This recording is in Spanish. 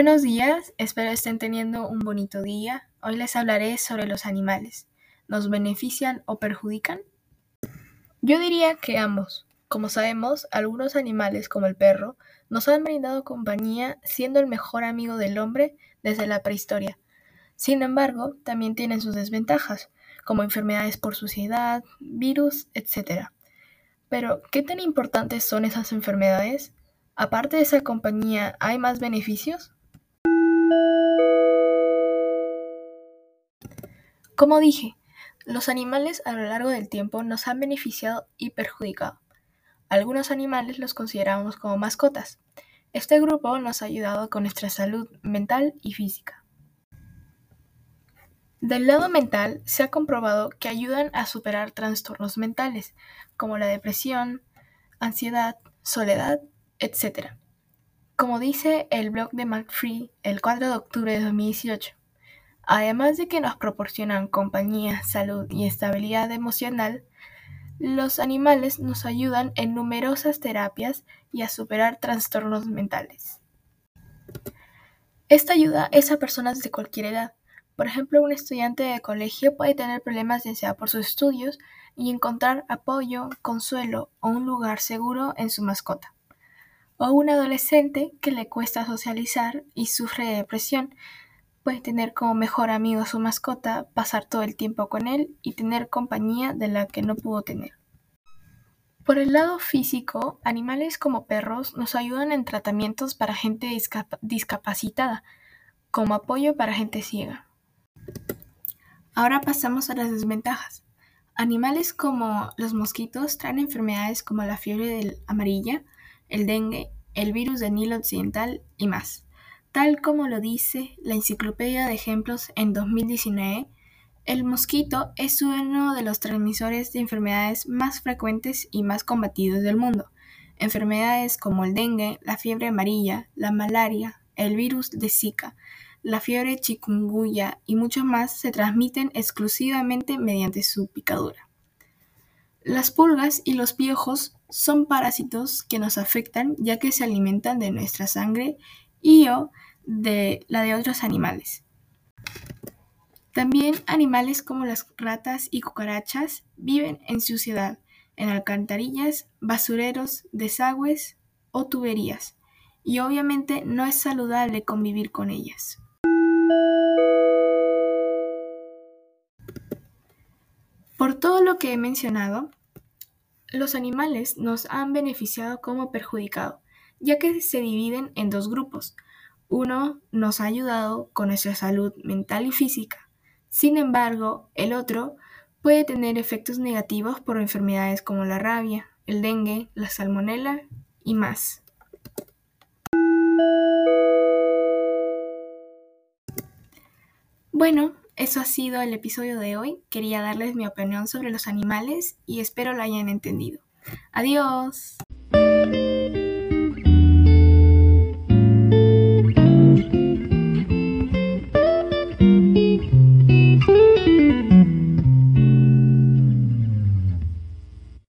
Buenos días, espero estén teniendo un bonito día. Hoy les hablaré sobre los animales. ¿Nos benefician o perjudican? Yo diría que ambos. Como sabemos, algunos animales como el perro nos han brindado compañía siendo el mejor amigo del hombre desde la prehistoria. Sin embargo, también tienen sus desventajas, como enfermedades por suciedad, virus, etc. Pero, ¿qué tan importantes son esas enfermedades? Aparte de esa compañía, ¿hay más beneficios? Como dije, los animales a lo largo del tiempo nos han beneficiado y perjudicado. Algunos animales los consideramos como mascotas. Este grupo nos ha ayudado con nuestra salud mental y física. Del lado mental, se ha comprobado que ayudan a superar trastornos mentales, como la depresión, ansiedad, soledad, etc. Como dice el blog de McFree el 4 de octubre de 2018, Además de que nos proporcionan compañía, salud y estabilidad emocional, los animales nos ayudan en numerosas terapias y a superar trastornos mentales. Esta ayuda es a personas de cualquier edad. Por ejemplo, un estudiante de colegio puede tener problemas ya sea por sus estudios y encontrar apoyo, consuelo o un lugar seguro en su mascota. O un adolescente que le cuesta socializar y sufre de depresión Puede tener como mejor amigo a su mascota, pasar todo el tiempo con él y tener compañía de la que no pudo tener. Por el lado físico, animales como perros nos ayudan en tratamientos para gente discapacitada, como apoyo para gente ciega. Ahora pasamos a las desventajas. Animales como los mosquitos traen enfermedades como la fiebre del amarilla, el dengue, el virus del Nilo Occidental y más. Tal como lo dice la Enciclopedia de Ejemplos en 2019, el mosquito es uno de los transmisores de enfermedades más frecuentes y más combatidos del mundo. Enfermedades como el dengue, la fiebre amarilla, la malaria, el virus de Zika, la fiebre chikungunya y mucho más se transmiten exclusivamente mediante su picadura. Las pulgas y los piojos son parásitos que nos afectan ya que se alimentan de nuestra sangre y o de la de otros animales. También animales como las ratas y cucarachas viven en suciedad, en alcantarillas, basureros, desagües o tuberías, y obviamente no es saludable convivir con ellas. Por todo lo que he mencionado, los animales nos han beneficiado como perjudicado, ya que se dividen en dos grupos. Uno nos ha ayudado con nuestra salud mental y física. Sin embargo, el otro puede tener efectos negativos por enfermedades como la rabia, el dengue, la salmonela y más. Bueno, eso ha sido el episodio de hoy. Quería darles mi opinión sobre los animales y espero lo hayan entendido. Adiós.